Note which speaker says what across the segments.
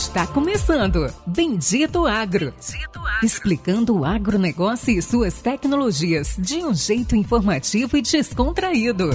Speaker 1: Está começando Bendito Agro. Bendito Agro. Explicando o agronegócio e suas tecnologias de um jeito informativo e descontraído.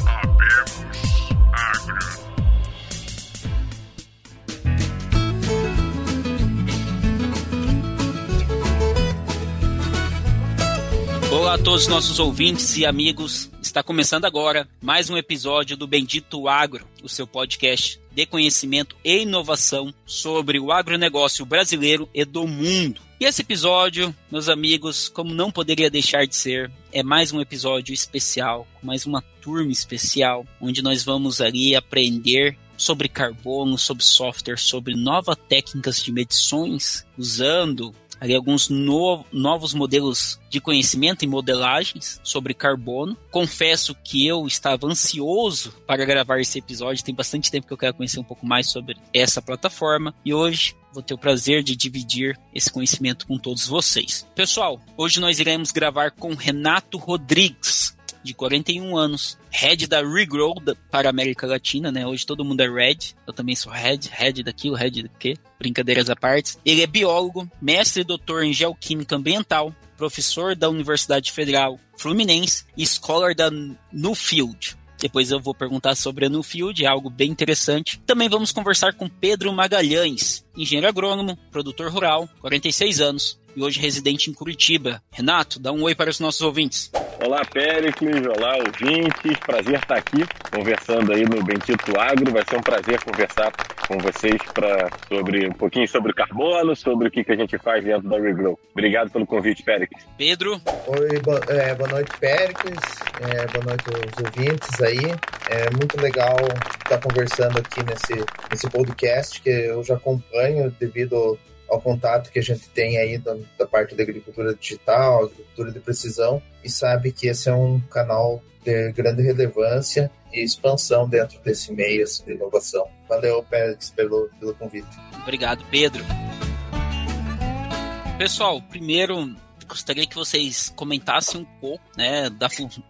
Speaker 2: Olá a todos os nossos ouvintes e amigos. Está começando agora mais um episódio do Bendito Agro, o seu podcast de conhecimento e inovação sobre o agronegócio brasileiro e do mundo. E esse episódio, meus amigos, como não poderia deixar de ser, é mais um episódio especial, mais uma turma especial, onde nós vamos ali aprender sobre carbono, sobre software, sobre novas técnicas de medições, usando ali alguns no, novos modelos de conhecimento e modelagens sobre carbono. Confesso que eu estava ansioso para gravar esse episódio, tem bastante tempo que eu quero conhecer um pouco mais sobre essa plataforma e hoje vou ter o prazer de dividir esse conhecimento com todos vocês. Pessoal, hoje nós iremos gravar com Renato Rodrigues, de 41 anos, head da Regrow para a América Latina, né? Hoje todo mundo é red, eu também sou head, head daquilo, head do quê? Brincadeiras à parte. Ele é biólogo, mestre e doutor em geoquímica ambiental, professor da Universidade Federal Fluminense e scholar da Newfield. Depois eu vou perguntar sobre a Newfield, é algo bem interessante. Também vamos conversar com Pedro Magalhães, engenheiro agrônomo, produtor rural, 46 anos, e hoje residente em Curitiba. Renato, dá um oi para os nossos ouvintes.
Speaker 3: Olá, Péricles. Olá, ouvintes. Prazer estar aqui conversando aí no Bendito Agro. Vai ser um prazer conversar com vocês pra, sobre um pouquinho sobre carbono, sobre o que, que a gente faz dentro da Regrow. Obrigado pelo convite, Péricles.
Speaker 2: Pedro.
Speaker 4: Oi, bo é, boa noite, Péricles. É, boa noite aos ouvintes aí. É muito legal estar conversando aqui nesse, nesse podcast que eu já acompanho devido ao contato que a gente tem aí da, da, parte da agricultura digital, agricultura de precisão, e sabe que esse é um canal de grande relevância e expansão dentro desse meio assim, de inovação. Valeu, Pérez, pelo, pelo convite.
Speaker 2: Obrigado, Pedro. Pessoal, primeiro gostaria que vocês comentassem um pouco né, da,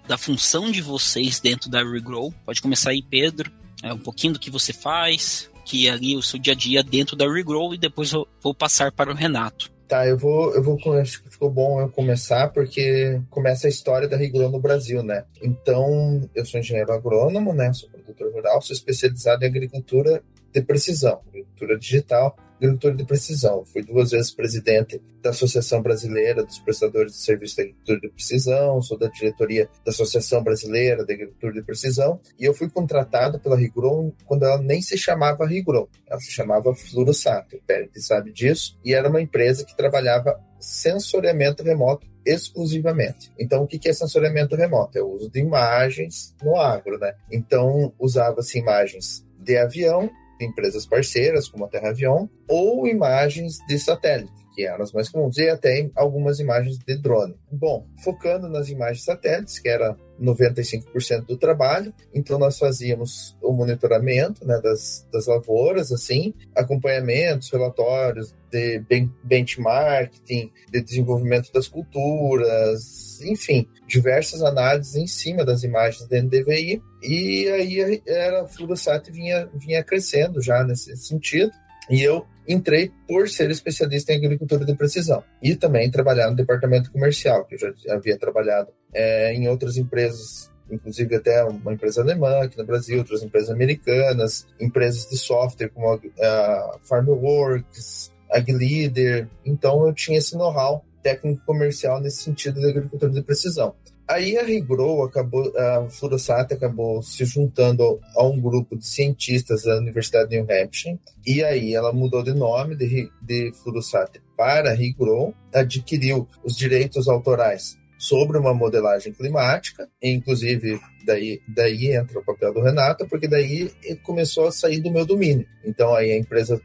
Speaker 2: da função de vocês dentro da Regrow. Pode começar aí, Pedro. É, um pouquinho do que você faz, que é ali o seu dia a dia dentro da Regrow e depois eu vou passar para o Renato.
Speaker 4: Tá, eu vou, eu vou, acho que ficou bom eu começar, porque começa a história da Regrow no Brasil, né? Então, eu sou engenheiro agrônomo, né? Sou produtor rural, sou especializado em agricultura de precisão, agricultura digital, agricultura de precisão. Fui duas vezes presidente da Associação Brasileira dos Prestadores de Serviços de Agricultura de Precisão, sou da diretoria da Associação Brasileira de Agricultura de Precisão, e eu fui contratado pela Rigron quando ela nem se chamava Rigron, ela se chamava Flurosato, o Pérez sabe disso, e era uma empresa que trabalhava sensoriamento remoto exclusivamente. Então, o que é sensoriamento remoto? É o uso de imagens no agro, né? Então, usava-se imagens de avião empresas parceiras, como a Terra Avion, ou imagens de satélite, que eram as mais comuns, e até algumas imagens de drone. Bom, focando nas imagens satélites, que era 95% do trabalho. Então nós fazíamos o monitoramento né, das, das lavouras, assim, acompanhamentos, relatórios de ben benchmarking, de desenvolvimento das culturas, enfim, diversas análises em cima das imagens da NDVI. E aí era, a Fluorosat vinha, vinha crescendo já nesse sentido. E eu entrei por ser especialista em agricultura de precisão e também trabalhar no departamento comercial, que eu já havia trabalhado é, em outras empresas, inclusive até uma empresa alemã aqui no Brasil, outras empresas americanas, empresas de software como a, a FarmWorks, AgLeader. Então eu tinha esse know-how técnico comercial nesse sentido de agricultura de precisão. Aí a Regrow acabou, a Fluorosat acabou se juntando a um grupo de cientistas da Universidade de New Hampshire, e aí ela mudou de nome de, de Fluorosat para Regrow, adquiriu os direitos autorais sobre uma modelagem climática, inclusive daí, daí entra o papel do Renato, porque daí começou a sair do meu domínio. Então aí a empresa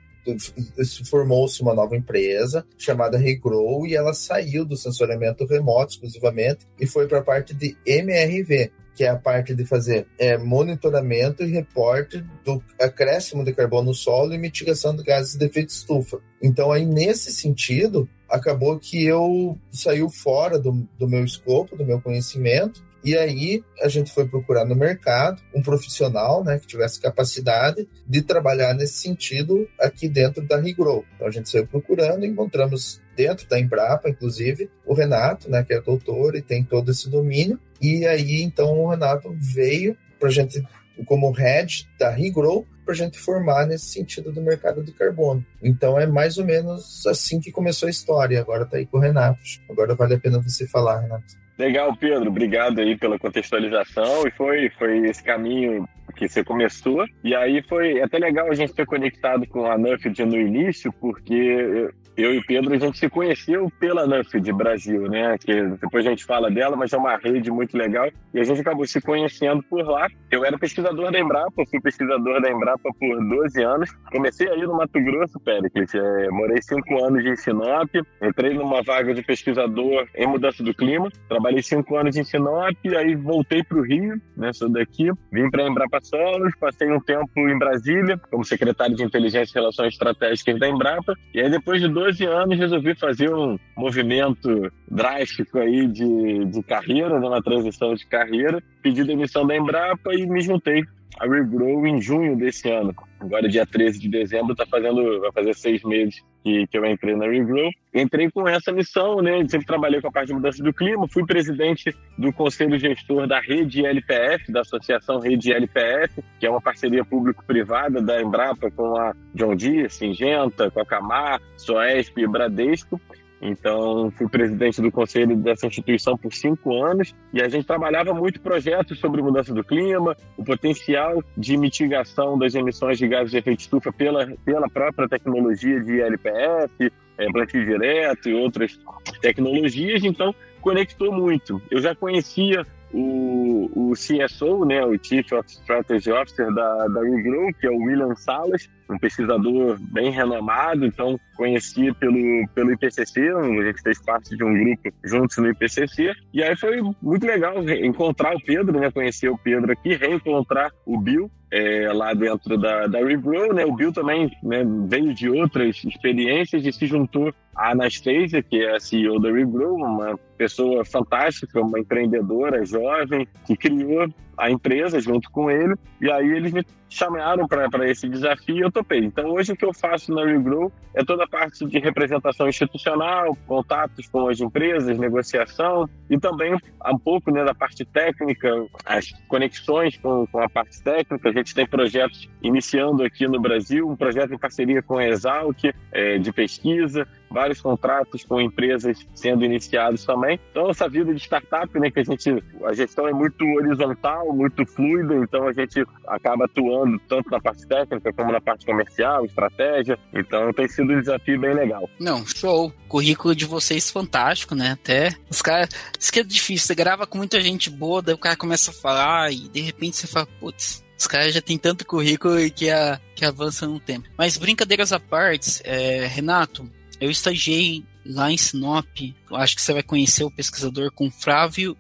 Speaker 4: formou-se uma nova empresa chamada Regrow e ela saiu do sensoriamento remoto exclusivamente e foi para a parte de MRV, que é a parte de fazer é, monitoramento e reporte do acréscimo de carbono no solo e mitigação de gases de efeito estufa. Então, aí, nesse sentido, acabou que eu saiu fora do, do meu escopo, do meu conhecimento, E aí a gente foi procurar no mercado um profissional né, que tivesse capacidade de trabalhar nesse sentido aqui dentro da Regrow. Então a gente saiu procurando encontramos dentro da Embrapa, inclusive, o Renato, né, que é doutor e tem todo esse domínio. E aí então o Renato veio para a gente como head da Regrow para a gente formar nesse sentido do mercado de carbono. Então é mais ou menos assim que começou a história. Agora está aí com o Renato. Agora vale a pena você falar, Renato.
Speaker 5: Legal, Pedro. Obrigado aí pela contextualização. E foi, foi esse caminho que você começou. E aí foi até legal a gente ter conectado com a Nuffield no início, porque eu e o Pedro, a gente se conheceu pela Nuffield Brasil, né? Que depois a gente fala dela, mas é uma rede muito legal. E a gente acabou se conhecendo por lá. Eu era pesquisador da Embrapa, fui pesquisador da Embrapa por 12 anos. Comecei aí no Mato Grosso, Péricles. É, morei cinco anos em Sinop, entrei numa vaga de pesquisador em mudança do clima. Trabalhei cinco anos em Sinop, aí voltei para o Rio, né? Sou daqui. Vim para a Embrapa Solos, passei um tempo em Brasília como secretário de Inteligência e Relações Estratégicas da Embrapa. E aí depois de 12 anos resolvi fazer um movimento drástico aí de, de carreira, né, uma transição de carreira. Pedi demissão da Embrapa e me juntei a Regrow em junho desse ano. Agora, dia 13 de dezembro, tá fazendo, vai fazer seis meses que, que eu entrei na Regrow. Entrei com essa missão, né? Sempre trabalhei com a parte de mudança do clima, fui presidente do conselho gestor da Rede LPF, da Associação Rede LPF, que é uma parceria público-privada da Embrapa com a John Deere, Singenta, com a Camar, Soesp e Bradesco. Então, fui presidente do conselho dessa instituição por cinco anos e a gente trabalhava muito projetos sobre mudança do clima, o potencial de mitigação das emissões de gases de efeito estufa pela, pela própria tecnologia de LPF, é, plantio direto e outras tecnologias. Então, conectou muito. Eu já conhecia o, o CSO, né, o Chief of Strategy Officer da, da Regrow, que é o William Salas, um pesquisador bem renomado, então conheci pelo, pelo IPCC, a gente fez parte de um grupo juntos no IPCC, e aí foi muito legal encontrar o Pedro, né, conhecer o Pedro aqui, reencontrar o Bill, é, lá dentro da, da Regrow, né? O Bill também né, veio de outras experiências e se juntou à Anastasia, que é a CEO da Regrow, uma pessoa fantástica, uma empreendedora jovem que criou a empresa junto com ele. E aí eles me chamaram para esse desafio e eu topei. Então hoje o que eu faço na Regrow é toda a parte de representação institucional, contatos com as empresas, negociação e também um pouco né, da parte técnica, as conexões com, com a parte técnica. A gente tem projetos iniciando aqui no Brasil, um projeto em parceria com a Exalc é, de pesquisa, vários contratos com empresas sendo iniciados também. Então essa vida de startup, né, que a gente a gestão é muito horizontal, muito fluida, então a gente acaba atuando tanto na parte técnica como na parte comercial, estratégia. Então tem sido um desafio bem legal.
Speaker 2: Não, show. currículo de vocês fantástico, né? Até os caras, isso que é difícil, você grava com muita gente boa, daí o cara começa a falar e de repente você fala, putz, os caras já têm tanto currículo que, a, que avança no tempo. Mas brincadeiras à parte, é, Renato, eu estagiei lá em Sinop. Acho que você vai conhecer o pesquisador com Flávio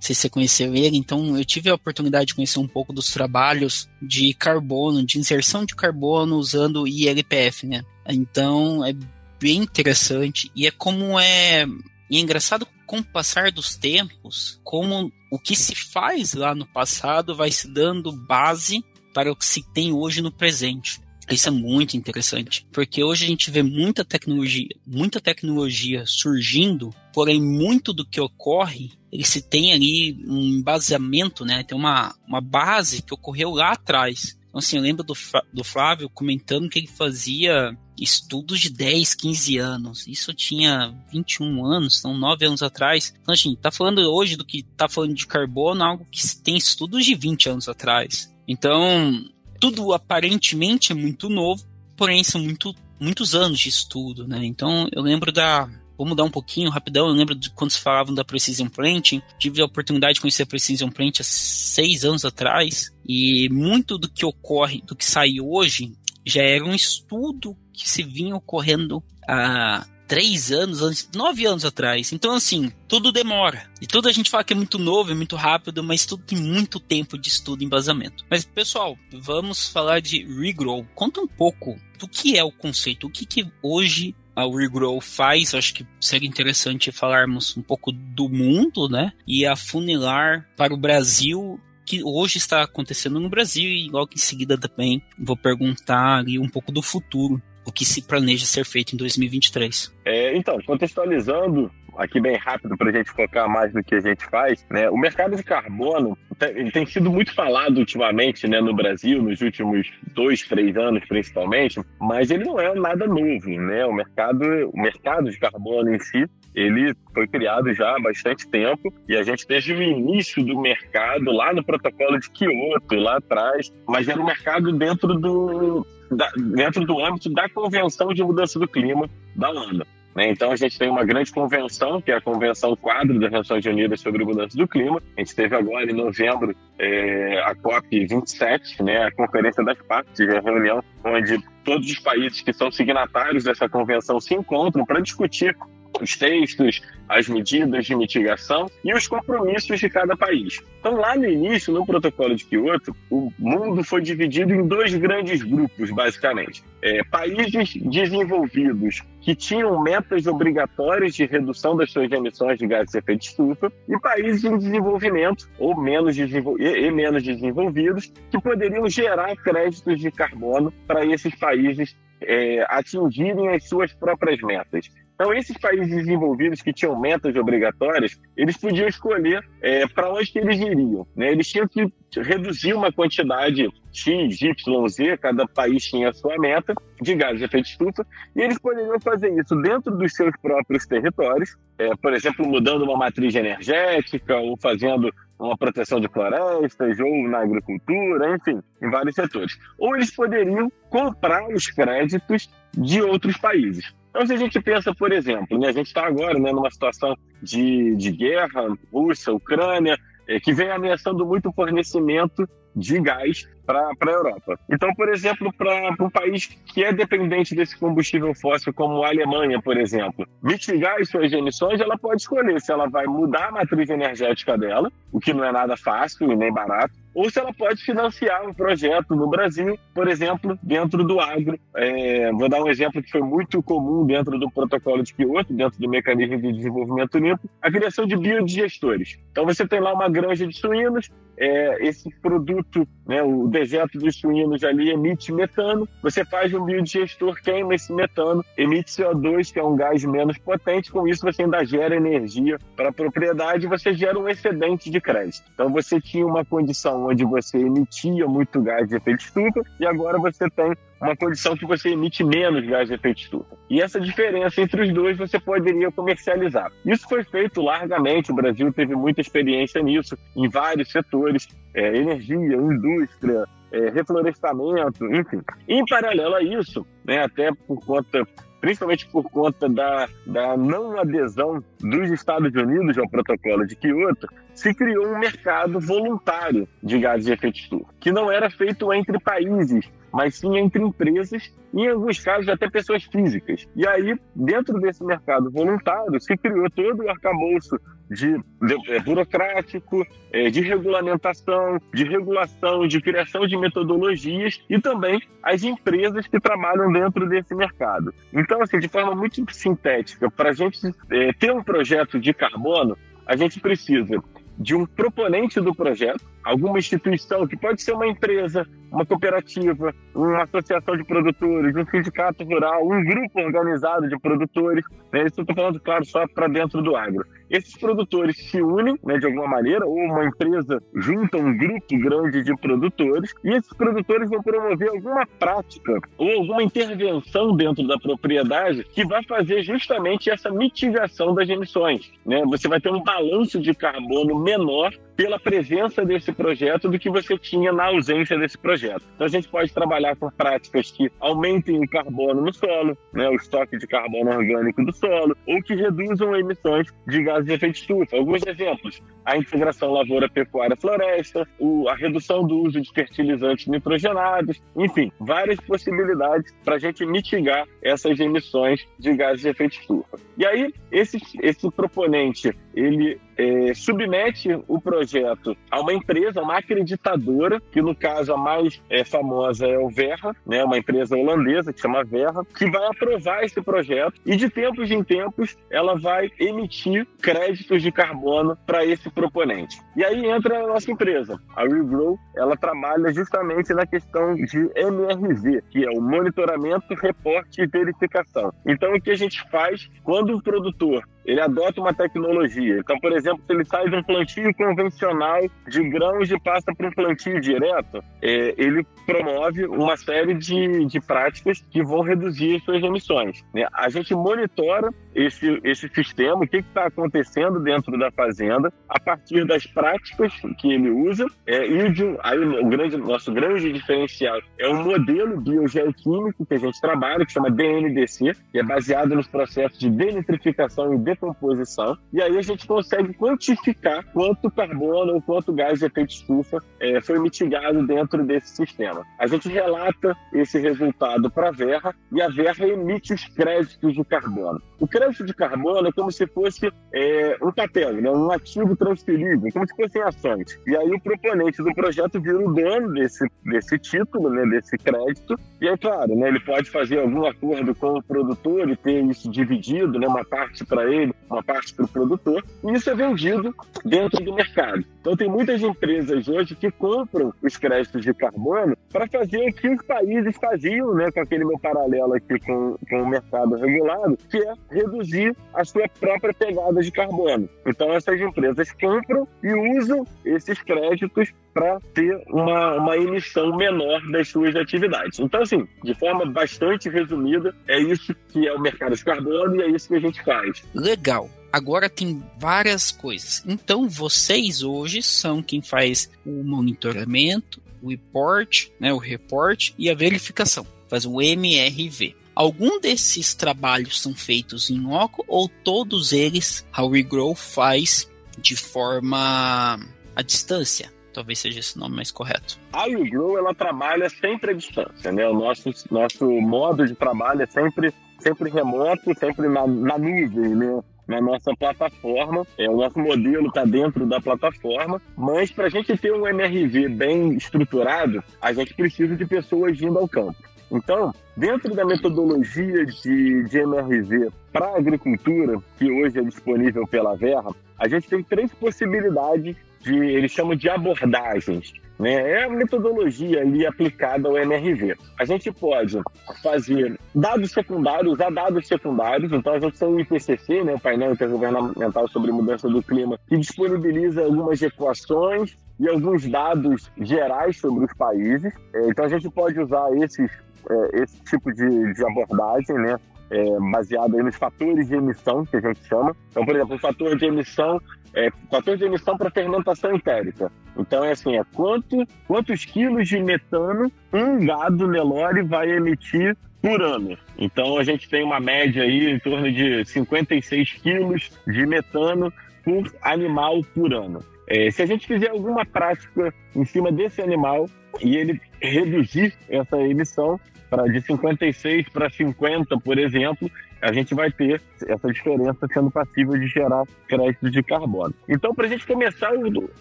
Speaker 2: sei se você conheceu ele, então eu tive a oportunidade de conhecer um pouco dos trabalhos de carbono, de inserção de carbono usando ILPF, né? Então é bem interessante e é como é, e é engraçado com o passar dos tempos, como o que se faz lá no passado vai se dando base para o que se tem hoje no presente. Isso é muito interessante, porque hoje a gente vê muita tecnologia, muita tecnologia surgindo, porém muito do que ocorre, ele se tem ali um baseamento, né? Tem uma, uma base que ocorreu lá atrás. Então, assim, eu lembro do, do Flávio comentando que ele fazia estudos de 10, 15 anos. Isso tinha 21 anos, então 9 anos atrás. Então, assim, tá falando hoje do que tá falando de carbono, algo que tem estudos de 20 anos atrás. Então, tudo aparentemente é muito novo, porém são muito, muitos anos de estudo, né? Então eu lembro da. Vou mudar um pouquinho, rapidão. Eu lembro de quando se falavam da Precision Planting. Tive a oportunidade de conhecer a Precision Planting há seis anos atrás. E muito do que ocorre, do que sai hoje, já era um estudo que se vinha ocorrendo há três anos, nove anos atrás. Então, assim, tudo demora. E tudo a gente fala que é muito novo, é muito rápido, mas tudo tem muito tempo de estudo e embasamento. Mas, pessoal, vamos falar de regrow. Conta um pouco do que é o conceito, o que, que hoje a WeGrow faz, acho que seria interessante falarmos um pouco do mundo, né? E afunilar para o Brasil que hoje está acontecendo no Brasil e logo em seguida também vou perguntar ali um pouco do futuro, o que se planeja ser feito em 2023.
Speaker 5: É, então, contextualizando aqui bem rápido para a gente focar mais no que a gente faz, né? O mercado de carbono ele tem sido muito falado ultimamente, né, no Brasil, nos últimos dois, três anos principalmente, mas ele não é nada novo, né? O mercado, o mercado de carbono em si, ele foi criado já há bastante tempo e a gente teve o início do mercado lá no protocolo de Kyoto, lá atrás, mas era um mercado dentro do, da, dentro do âmbito da Convenção de Mudança do Clima da ONU. Né? Então a gente tem uma grande convenção, que é a Convenção Quadro das Nações Unidas sobre Mudança do Clima. A gente teve agora em novembro é, a COP 27, né, a Conferência das Partes, a reunião onde todos os países que são signatários dessa convenção se encontram para discutir os textos, as medidas de mitigação e os compromissos de cada país. Então, lá no início, no protocolo de Kyoto, o mundo foi dividido em dois grandes grupos, basicamente. É, países desenvolvidos que tinham metas obrigatórias de redução das suas emissões de gases de efeito estufa e países em desenvolvimento ou menos, desenvol e menos desenvolvidos que poderiam gerar créditos de carbono para esses países é, atingirem as suas próprias metas. Então, esses países desenvolvidos que tinham metas obrigatórias, eles podiam escolher é, para onde que eles iriam. Né? Eles tinham que reduzir uma quantidade X, Y, Z, cada país tinha a sua meta de gases de efeito estufa, e eles poderiam fazer isso dentro dos seus próprios territórios, é, por exemplo, mudando uma matriz energética, ou fazendo uma proteção de florestas, ou na agricultura, enfim, em vários setores. Ou eles poderiam comprar os créditos de outros países. Então, se a gente pensa, por exemplo, né, a gente está agora né, numa situação de, de guerra, Rússia, Ucrânia, é, que vem ameaçando muito o fornecimento de gás para a Europa. Então, por exemplo, para um país que é dependente desse combustível fóssil, como a Alemanha, por exemplo, mitigar as suas emissões, ela pode escolher se ela vai mudar a matriz energética dela, o que não é nada fácil e nem barato, ou se ela pode financiar um projeto no Brasil, por exemplo, dentro do agro. É, vou dar um exemplo que foi muito comum dentro do protocolo de Kyoto, dentro do mecanismo de desenvolvimento limpo, a criação de biodigestores. Então você tem lá uma granja de suínos, é, esse produto, né, o dejeto dos suínos ali emite metano, você faz um biodigestor, queima esse metano, emite CO2, que é um gás menos potente, com isso você ainda gera energia para a propriedade você gera um excedente de crédito. Então você tinha uma condição onde você emitia muito gás de efeito estufa e agora você tem uma condição que você emite menos gás de efeito estufa. E essa diferença entre os dois você poderia comercializar. Isso foi feito largamente, o Brasil teve muita experiência nisso, em vários setores, é, energia, indústria, é, reflorestamento, enfim. Em paralelo a isso, né, até por conta principalmente por conta da, da não adesão dos Estados Unidos ao protocolo de Kyoto, se criou um mercado voluntário de gases de efeito estufa, que não era feito entre países, mas sim entre empresas e, em alguns casos, até pessoas físicas. E aí, dentro desse mercado voluntário, se criou todo o arcabouço de, de é, burocrático, é, de regulamentação, de regulação, de criação de metodologias e também as empresas que trabalham dentro desse mercado. Então, assim, de forma muito sintética, para a gente é, ter um projeto de carbono, a gente precisa de um proponente do projeto, alguma instituição, que pode ser uma empresa, uma cooperativa, uma associação de produtores, um sindicato rural, um grupo organizado de produtores. Né? Isso eu estou falando, claro, só para dentro do agro. Esses produtores se unem, né, de alguma maneira, ou uma empresa junta um grupo grande de produtores, e esses produtores vão promover alguma prática ou alguma intervenção dentro da propriedade que vai fazer justamente essa mitigação das emissões. Né? Você vai ter um balanço de carbono menor pela presença desse projeto do que você tinha na ausência desse projeto. Então a gente pode trabalhar com práticas que aumentem o carbono no solo, né, o estoque de carbono orgânico do solo, ou que reduzam emissões de gases de efeito estufa. Alguns exemplos:
Speaker 3: a integração lavoura-pecuária-floresta, a redução do uso de fertilizantes nitrogenados, enfim, várias possibilidades para a gente mitigar essas emissões de gases de efeito estufa. E aí, esse, esse proponente, ele é, submete o projeto a uma empresa, uma acreditadora, que no caso a mais é, famosa é o Verra, né, uma empresa holandesa que chama Verra, que vai aprovar esse projeto e de tempos em tempos ela vai emitir créditos de carbono para esse proponente. E aí entra a nossa empresa, a ReGrow, ela trabalha justamente na questão de MRV, que é o monitoramento, reporte e verificação. Então o que a gente faz quando o produtor ele adota uma tecnologia. Então, por exemplo, se ele sai de um plantio convencional de grãos e passa para um plantio direto, é, ele promove uma série de, de práticas que vão reduzir suas emissões. Né? A gente monitora esse, esse sistema, o que está acontecendo dentro da fazenda, a partir das práticas que ele usa, é, e de, aí o grande, nosso grande diferencial é um modelo biogeoquímico que a gente trabalha, que chama DNDC, que é baseado nos processos de denitrificação e decomposição, e aí a gente consegue quantificar quanto carbono ou quanto gás de efeito estufa é, foi mitigado dentro desse sistema. A gente relata esse resultado para a Verra e a Verra emite os créditos de carbono. O crédito de carbono é como se fosse é, um papel, né? um ativo transferível, como se fossem ações. E aí o proponente do projeto vira o dono desse, desse título, né? desse crédito, e é claro, né? ele pode fazer algum acordo com o produtor e ter isso dividido, né? uma parte para ele, uma parte para o produtor, e isso é vendido dentro do mercado. Então, tem muitas empresas hoje que compram os créditos de carbono para fazer o que os países faziam, né, com aquele meu paralelo aqui com, com o mercado regulado, que é reduzir a sua própria pegada de carbono. Então, essas empresas compram e usam esses créditos para ter uma, uma emissão menor das suas atividades. Então, assim, de forma bastante resumida, é isso que é o mercado de carbono e é isso que a gente faz.
Speaker 2: Legal. Agora tem várias coisas. Então, vocês hoje são quem faz o monitoramento, o report, né, o report e a verificação. Faz o MRV. Algum desses trabalhos são feitos em OCO ou todos eles a WeGrow faz de forma à distância? Talvez seja esse nome mais correto.
Speaker 3: A YouGrow, ela trabalha sempre à distância, né? O nosso, nosso modo de trabalho é sempre, sempre remoto, sempre na, na nuvem, né? na nossa plataforma. É, o nosso modelo está dentro da plataforma, mas para a gente ter um MRV bem estruturado, a gente precisa de pessoas indo ao campo. Então, dentro da metodologia de, de MRV para a agricultura, que hoje é disponível pela Verra, a gente tem três possibilidades de, eles chamam de abordagens. Né? É a metodologia ali aplicada ao MRV. A gente pode fazer dados secundários, usar dados secundários, então a gente tem o IPCC, né, o painel intergovernamental sobre mudança do clima, que disponibiliza algumas equações e alguns dados gerais sobre os países. É, então a gente pode usar esses, é, esse tipo de, de abordagem, né? É, baseado nos fatores de emissão, que a gente chama. Então, por exemplo, o fator de emissão é, fator de emissão para fermentação entérica. Então é assim, é quanto, quantos quilos de metano um gado Nelore vai emitir por ano. Então a gente tem uma média aí em torno de 56 quilos de metano por animal por ano. É, se a gente fizer alguma prática em cima desse animal e ele reduzir essa emissão de 56 para 50, por exemplo, a gente vai ter essa diferença sendo passível de gerar crédito de carbono. Então, para a gente começar,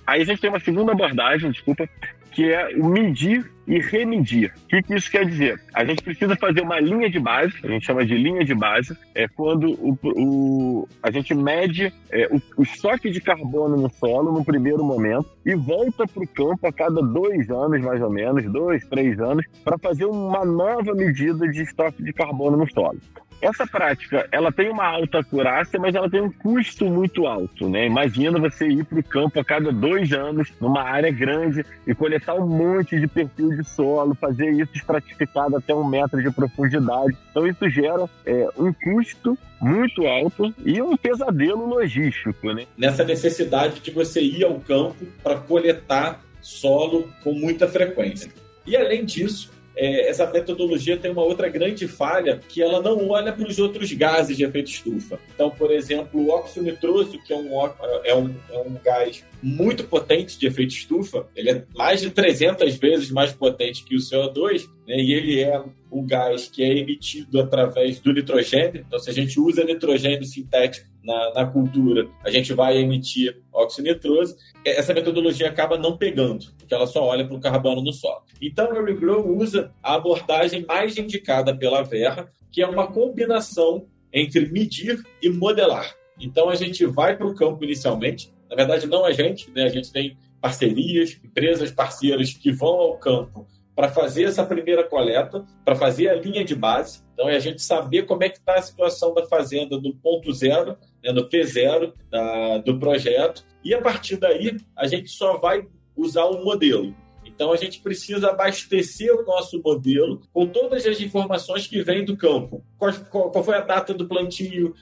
Speaker 3: aí a gente tem uma segunda abordagem, desculpa, que é o medir e remedir. O que, que, isso quer dizer? A gente precisa fazer uma linha de base, a gente chama de linha de base, é quando o, o a gente mede é, o, o, estoque de carbono no solo no primeiro momento e volta para o campo a cada dois anos, mais ou menos, dois, três anos, para fazer uma nova medida de estoque de carbono no solo. Essa prática, ela tem uma alta acurácia, mas ela tem um custo muito alto, né? Imagina você ir para o campo a cada dois anos, numa área grande, e coletar um monte de perfil de solo, fazer isso estratificado até um metro de profundidade. Então isso gera é, um custo muito alto e um pesadelo logístico, né?
Speaker 5: Nessa necessidade de você ir ao campo para coletar solo com muita frequência. E além disso, é, essa metodologia tem uma outra grande falha, que ela não olha para os outros gases de efeito estufa. Então, por exemplo, o óxido nitroso, que é um, é um, é um gás muito potente de efeito estufa, ele é mais de 300 vezes mais potente que o CO2, né, e ele é um gás que é emitido através do nitrogênio. Então, se a gente usa nitrogênio sintético na, na cultura, a gente vai emitir óxido nitroso. Essa metodologia acaba não pegando, porque ela só olha para o carbono no solo. Então, o Regrow usa a abordagem mais indicada pela Verra, que é uma combinação entre medir e modelar. Então, a gente vai para o campo inicialmente. Na verdade, não a gente, né? a gente tem parcerias, empresas parceiras que vão ao campo para fazer essa primeira coleta, para fazer a linha de base. Então, é a gente saber como é que está a situação da fazenda do ponto zero, né, no P0 da, do projeto, e a partir daí a gente só vai usar um modelo. Então, a gente precisa abastecer o nosso modelo com todas as informações que vêm do campo. Qual, qual, qual foi a data do plantio,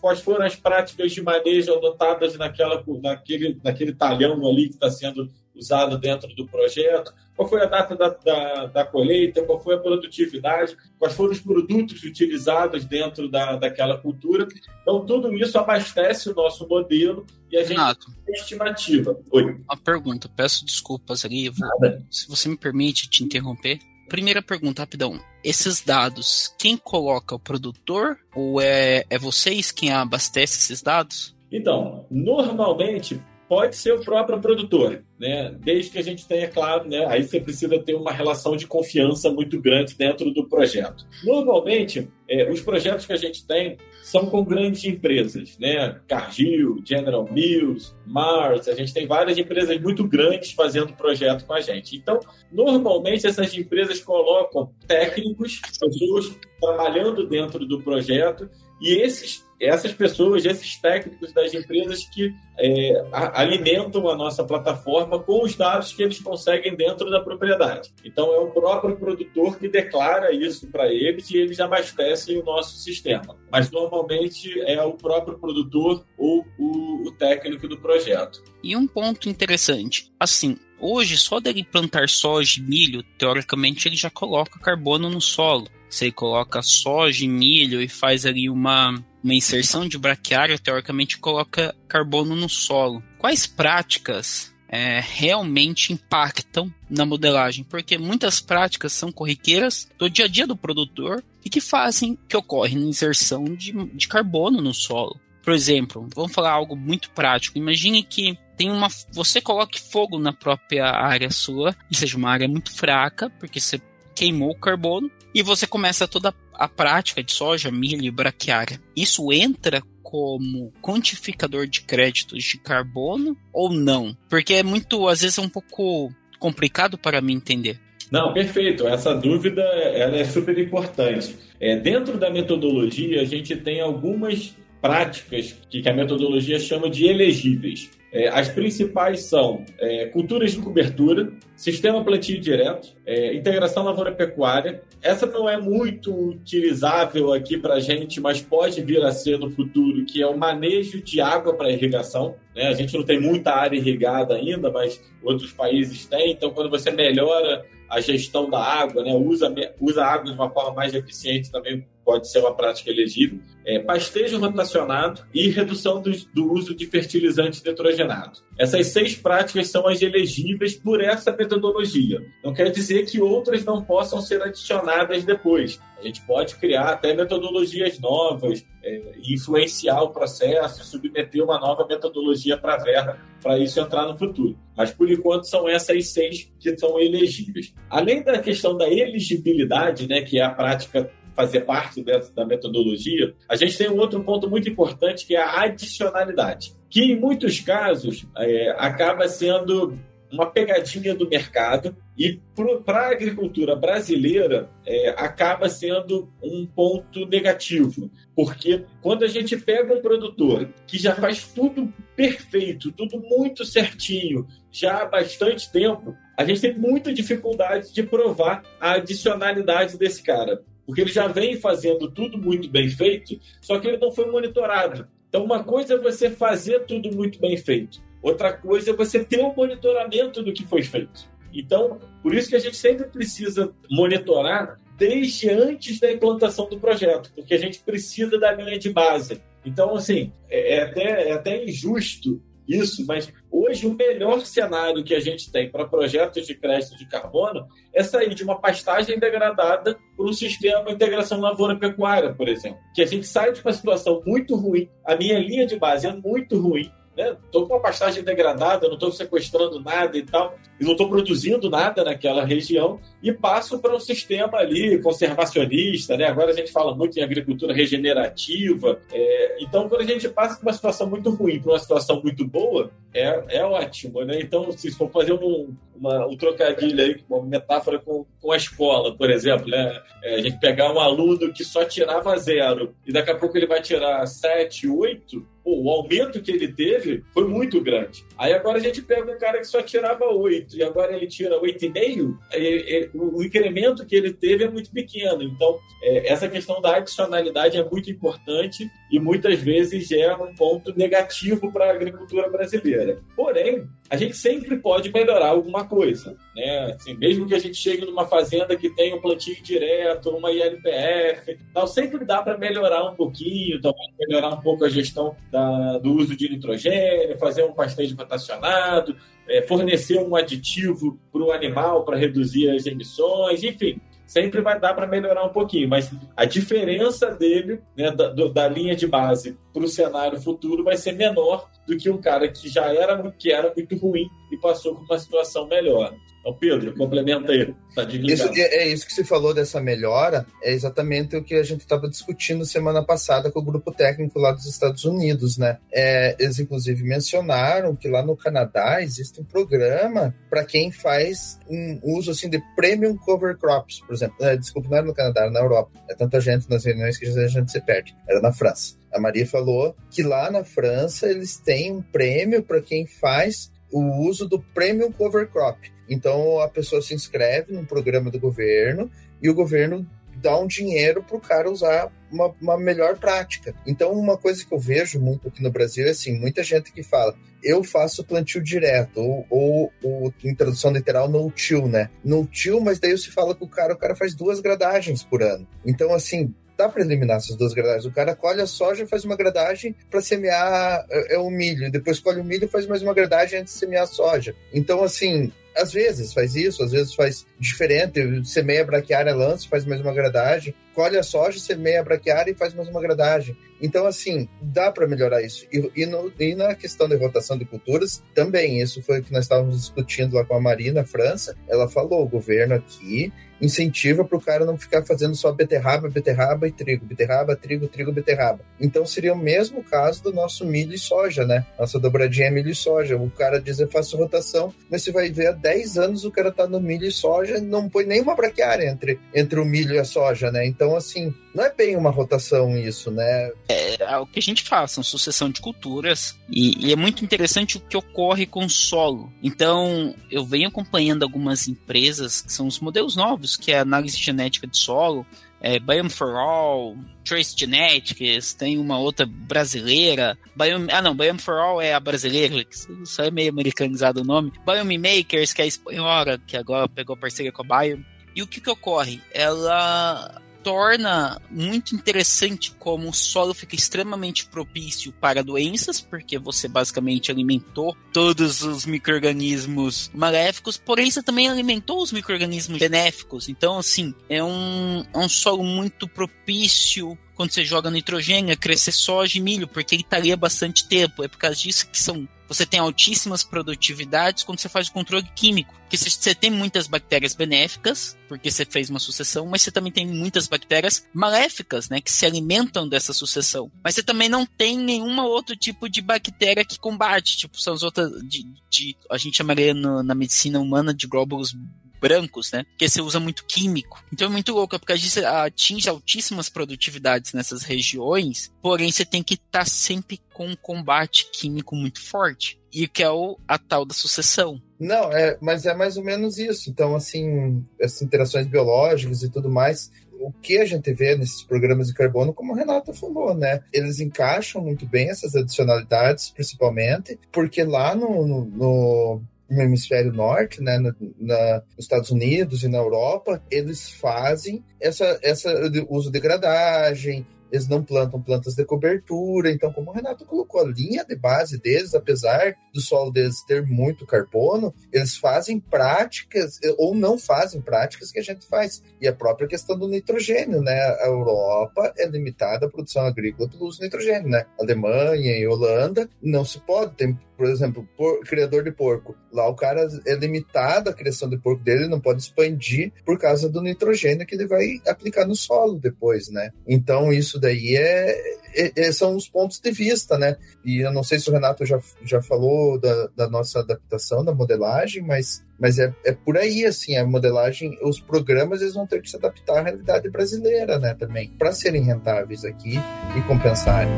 Speaker 5: quais foram as práticas de manejo adotadas naquela, naquele, naquele talhão ali que está sendo usado dentro do projeto, qual foi a data da, da, da, colheita, qual foi a produtividade, quais foram os produtos utilizados dentro da, daquela cultura. Então, tudo isso abastece o nosso modelo e a gente Renato, tem estimativa. Oi.
Speaker 2: Uma pergunta, peço desculpas ali, vou, se você me permite te interromper. Primeira pergunta, rapidão. Esses dados, quem coloca? O produtor? Ou é, é vocês quem abastece esses dados?
Speaker 5: Então, normalmente pode ser o próprio produtor, né? Desde que a gente tenha claro, né? Aí você precisa ter uma relação de confiança muito grande dentro do projeto. Normalmente, é, os projetos que a gente tem são com grandes empresas, né? Cargill, General Mills, Mars, a gente tem várias empresas muito grandes fazendo projeto com a gente. Então, normalmente essas empresas colocam técnicos, pessoas trabalhando dentro do projeto e esses, essas pessoas, esses técnicos das empresas que é, alimentam a nossa plataforma com os dados que eles conseguem dentro da propriedade. Então, é o próprio produtor que declara isso para eles e eles abastecem o nosso sistema. Mas, normalmente, é o próprio produtor ou o, o técnico do projeto.
Speaker 2: E um ponto interessante, assim, Hoje, só dele plantar soja e milho, teoricamente, ele já coloca carbono no solo. Você coloca soja e milho e faz ali uma, uma inserção de braquiária, teoricamente coloca carbono no solo. Quais práticas é, realmente impactam na modelagem? Porque muitas práticas são corriqueiras do dia a dia do produtor e que fazem que ocorre na inserção de, de carbono no solo. Por exemplo, vamos falar algo muito prático. Imagine que tem uma, você coloque fogo na própria área sua, e seja uma área muito fraca, porque você queimou o carbono, e você começa toda a prática de soja, milho e braquiária. Isso entra como quantificador de créditos de carbono ou não? Porque é muito, às vezes é um pouco complicado para mim entender.
Speaker 5: Não, perfeito. Essa dúvida ela é super importante. É, dentro da metodologia, a gente tem algumas práticas que a metodologia chama de elegíveis. É, as principais são é, culturas de cobertura, sistema plantio direto, é, integração lavoura-pecuária. Essa não é muito utilizável aqui para a gente, mas pode vir a ser no futuro, que é o manejo de água para irrigação. Né? A gente não tem muita área irrigada ainda, mas outros países têm. Então, quando você melhora a gestão da água, né? usa, usa a água de uma forma mais eficiente também pode ser uma prática elegível. É, pastejo rotacionado e redução do, do, uso de fertilizante nitrogenado. Essas seis práticas são as elegíveis por essa metodologia. Não quer dizer que outras não possam ser adicionadas depois. A gente pode criar até metodologias novas, é, influenciar o processo, submeter uma nova metodologia para a Verra para isso entrar no futuro. Mas, por enquanto, são essas seis que são elegíveis. Além da questão da elegibilidade, né, que é a prática fazer parte dessa, da metodologia, a gente tem um outro ponto muito importante que é a adicionalidade, que em muitos casos é, acaba sendo uma pegadinha do mercado e para a agricultura brasileira é, acaba sendo um ponto negativo, porque quando a gente pega um produtor que já faz tudo perfeito, tudo muito certinho, já há bastante tempo, a gente tem muita dificuldade de provar a adicionalidade desse cara porque ele já vem fazendo tudo muito bem feito, só que ele não foi monitorado. Então, uma coisa é você fazer tudo muito bem feito, outra coisa é você ter um monitoramento do que foi feito. Então, por isso que a gente sempre precisa monitorar desde antes da implantação do projeto, porque a gente precisa da linha de base. Então, assim, é, é até, é até injusto isso, mas hoje o melhor cenário que a gente tem para projetos de crédito de carbono é sair de uma pastagem degradada para um sistema de integração lavoura-pecuária, por exemplo. Que a gente sai de uma situação muito ruim, a minha linha de base é muito ruim, Né? com uma pastagem degradada, não estou sequestrando nada e tal, e não estou produzindo nada naquela região, e passo para um sistema ali conservacionista, né? Agora a gente fala muito em agricultura regenerativa. É... então, quando a gente passa de uma situação muito ruim para uma situação muito boa, é, é ótimo, né? Então, se for fazer um, uma, um trocadilho aí, uma metáfora com, com a escola, por exemplo, né? É, a gente pegar um aluno que só tirava zero e daqui a pouco ele vai tirar sete, oito, Pô, o aumento que ele teve foi muito grande. Aí agora a gente pega um cara que só tirava 8 e agora ele tira 8,5, o incremento que ele teve é muito pequeno. Então, é, essa questão da adicionalidade é muito importante e muitas vezes é um ponto negativo para a agricultura brasileira. Porém, a gente sempre pode melhorar alguma coisa. Né? Assim, mesmo que a gente chegue numa fazenda que tenha um plantio direto, uma ILPF, tal, sempre dá para melhorar um pouquinho, também melhorar um pouco a gestão da, do uso de nitrogênio, fazer um pastejo rotacionado, é, fornecer um aditivo para o animal para reduzir as emissões, enfim sempre vai dar para melhorar um pouquinho, mas a diferença dele, né, da, da linha de base para o cenário futuro, vai ser menor do que um cara que já era, que era muito ruim e passou por uma situação melhor. Então, Pedro, complementa aí. Tá
Speaker 4: isso, é, é, isso que você falou dessa melhora, é exatamente o que a gente estava discutindo semana passada com o grupo técnico lá dos Estados Unidos, né? É, eles, inclusive, mencionaram que lá no Canadá existe um programa para quem faz um uso assim de premium cover crops, por exemplo. É, desculpa, não era no Canadá, era na Europa. É tanta gente nas reuniões que a gente se perde. Era na França. A Maria falou que lá na França eles têm um prêmio para quem faz o uso do Premium Cover Crop. Então a pessoa se inscreve num programa do governo e o governo dá um dinheiro para o cara usar uma, uma, melhor prática. Então, uma coisa que eu vejo muito aqui no Brasil é assim: muita gente que fala, eu faço plantio direto, ou, ou, ou em tradução literal, no till, né? No till, mas daí se fala com o cara, o cara faz duas gradagens por ano. Então, assim, dá para eliminar essas duas gradagens. O cara colhe a soja, faz uma gradagem para semear é, é, o milho, depois colhe o milho e faz mais uma gradagem antes de semear a soja. Então, assim, às vezes faz isso, às vezes faz diferente, semeia braquiária, lança, faz mais uma gradagem, colhe a soja, semeia braquiária e faz mais uma gradagem. Então, assim, dá para melhorar isso. E, e, no, e, na questão de rotação de culturas, também, isso foi o que nós estávamos discutindo lá com a Marina, França, ela falou, o governo aqui incentiva para o cara não ficar fazendo só beterraba, beterraba e trigo, beterraba, trigo, trigo, beterraba. Então seria o mesmo caso do nosso milho e soja, né? Nossa dobradinha é milho e soja. O cara diz eu faço rotação, mas você vai ver há 10 anos o cara tá no milho e soja, não põe nenhuma braquiária entre, entre o milho e a soja, né? Então, assim, não é bem uma rotação isso, né?
Speaker 2: É, é o que a gente faz, são sucessão de culturas, e, e, é muito interessante o que ocorre com o solo. Então, eu venho acompanhando algumas empresas que são os modelos novos, que é a análise genética de solo, é, Biome for All, Trace Genetics, tem uma outra brasileira. Biome, ah, não, Biome for All é a brasileira, só é meio americanizado o nome. Biome Makers, que é a espanhola, que agora pegou parceria com a Biome. E o que, que ocorre? Ela torna muito interessante como o solo fica extremamente propício para doenças, porque você basicamente alimentou todos os micro-organismos maléficos, porém você também alimentou os micro-organismos benéficos. Então, assim, é um, é um solo muito propício quando você joga nitrogênio, crescer soja e milho, porque ele estaria bastante tempo. É por causa disso que são você tem altíssimas produtividades quando você faz o controle químico. Porque você tem muitas bactérias benéficas, porque você fez uma sucessão, mas você também tem muitas bactérias maléficas, né, que se alimentam dessa sucessão. Mas você também não tem nenhum outro tipo de bactéria que combate, tipo, são as outras de, de a gente chamaria no, na medicina humana de glóbulos brancos, né? Porque você usa muito químico. Então é muito louco, é porque a gente atinge altíssimas produtividades nessas regiões, porém você tem que estar tá sempre com um combate químico muito forte. E que é o, a tal da sucessão.
Speaker 4: Não, é, mas é mais ou menos isso. Então, assim, essas interações biológicas e tudo mais, o que a gente vê nesses programas de carbono, como a Renata falou, né? Eles encaixam muito bem essas adicionalidades, principalmente, porque lá no, no, no no hemisfério norte, né, na, na, nos Estados Unidos e na Europa, eles fazem essa, essa uso de gradagem, eles não plantam plantas de cobertura. Então, como o Renato colocou, a linha de base deles, apesar do solo deles ter muito carbono, eles fazem práticas ou não fazem práticas que a gente faz. E a própria questão do nitrogênio, né? A Europa é limitada à produção agrícola pelo uso de nitrogênio, né? Alemanha e Holanda não se pode, tem por exemplo, por, criador de porco. Lá o cara é limitado a criação de porco dele, não pode expandir por causa do nitrogênio que ele vai aplicar no solo depois, né? Então isso daí é, é, é são os pontos de vista, né? E eu não sei se o Renato já, já falou da, da nossa adaptação da modelagem, mas mas é, é por aí, assim, a modelagem, os programas eles vão ter que se adaptar à realidade brasileira, né, também, para serem rentáveis aqui e compensarem.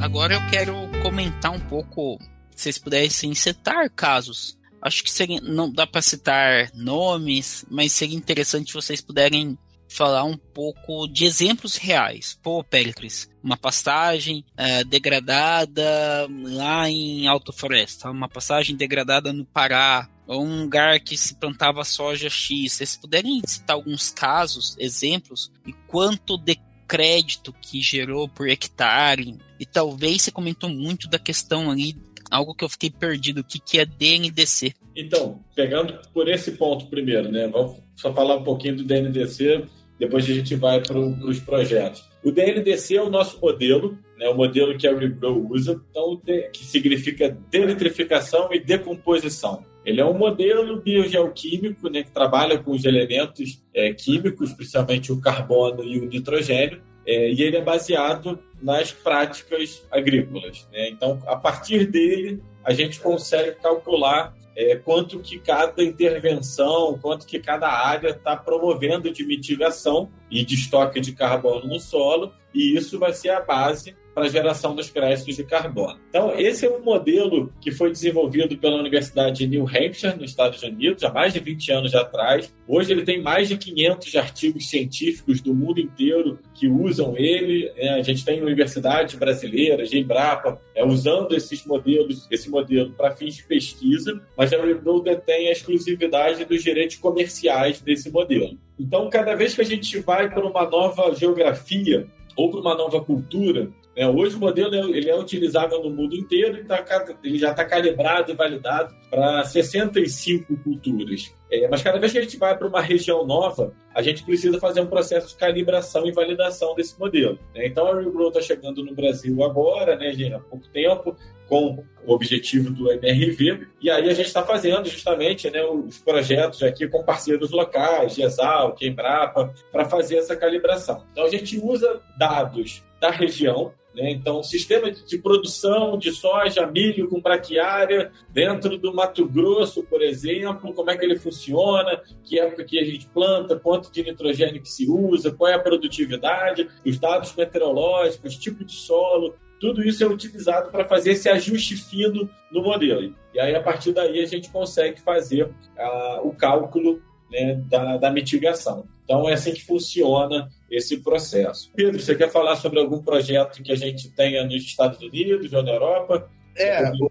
Speaker 2: Agora eu quero comentar um pouco, se vocês pudessem citar casos. Acho que seria, não dá para citar nomes, mas seria interessante vocês puderem falar um pouco de exemplos reais. Pô, Pericles, uma pastagem é, degradada lá em Alto Floresta, uma pastagem degradada no Pará, ou um lugar que se plantava soja X. Vocês puderem citar alguns casos, exemplos, e quanto de crédito que gerou por hectare. E talvez você comentou muito da questão ali, algo que eu fiquei perdido, o que, que é DNDC.
Speaker 5: Então, pegando por esse ponto primeiro, né? Vamos só falar um pouquinho do DNDC, depois a gente vai para os projetos. O DNDC é o nosso modelo, né, o modelo que a Regrow usa, então, que significa denitrificação e decomposição. Ele é um modelo biogeoquímico né, que trabalha com os elementos é, químicos, principalmente o carbono e o nitrogênio, é, e ele é baseado nas práticas agrícolas. Né? Então, a partir dele, a gente consegue calcular é, quanto que cada intervenção, quanto que cada área está promovendo de mitigação e de estoque de carbono no solo, e isso vai ser a base para a geração dos créditos de carbono. Então, esse é um modelo que foi desenvolvido pela Universidade de New Hampshire, nos Estados Unidos, há mais de 20 anos atrás. Hoje ele tem mais de 500 artigos científicos do mundo inteiro que usam ele. É, a gente tem universidades brasileiras, Embrapa, é, usando esses modelos, esse modelo para fins de pesquisa, mas a Rebuild detém a exclusividade dos direitos comerciais desse modelo. Então, cada vez que a gente vai para uma nova geografia ou para uma nova cultura, é, hoje o modelo ele é utilizável no mundo inteiro e tá, ele já está calibrado e validado para 65 culturas. É, mas cada vez que a gente vai para uma região nova, a gente precisa fazer um processo de calibração e validação desse modelo. Né? Então a RealGrow está chegando no Brasil agora, né, há pouco tempo, com o objetivo do MRV, e aí a gente está fazendo justamente né, os projetos aqui com parceiros locais, GESAL, Embrapa, para fazer essa calibração. Então a gente usa dados da região? Então, sistema de produção de soja, milho com braquiária dentro do Mato Grosso, por exemplo, como é que ele funciona, que época que a gente planta, quanto de nitrogênio que se usa, qual é a produtividade, os dados meteorológicos, tipo de solo, tudo isso é utilizado para fazer esse ajuste fino no modelo. E aí, a partir daí, a gente consegue fazer uh, o cálculo né, da, da mitigação. Então, é assim que funciona esse processo. Pedro, você quer falar sobre algum projeto que a gente tenha nos Estados Unidos ou na Europa?
Speaker 4: É, um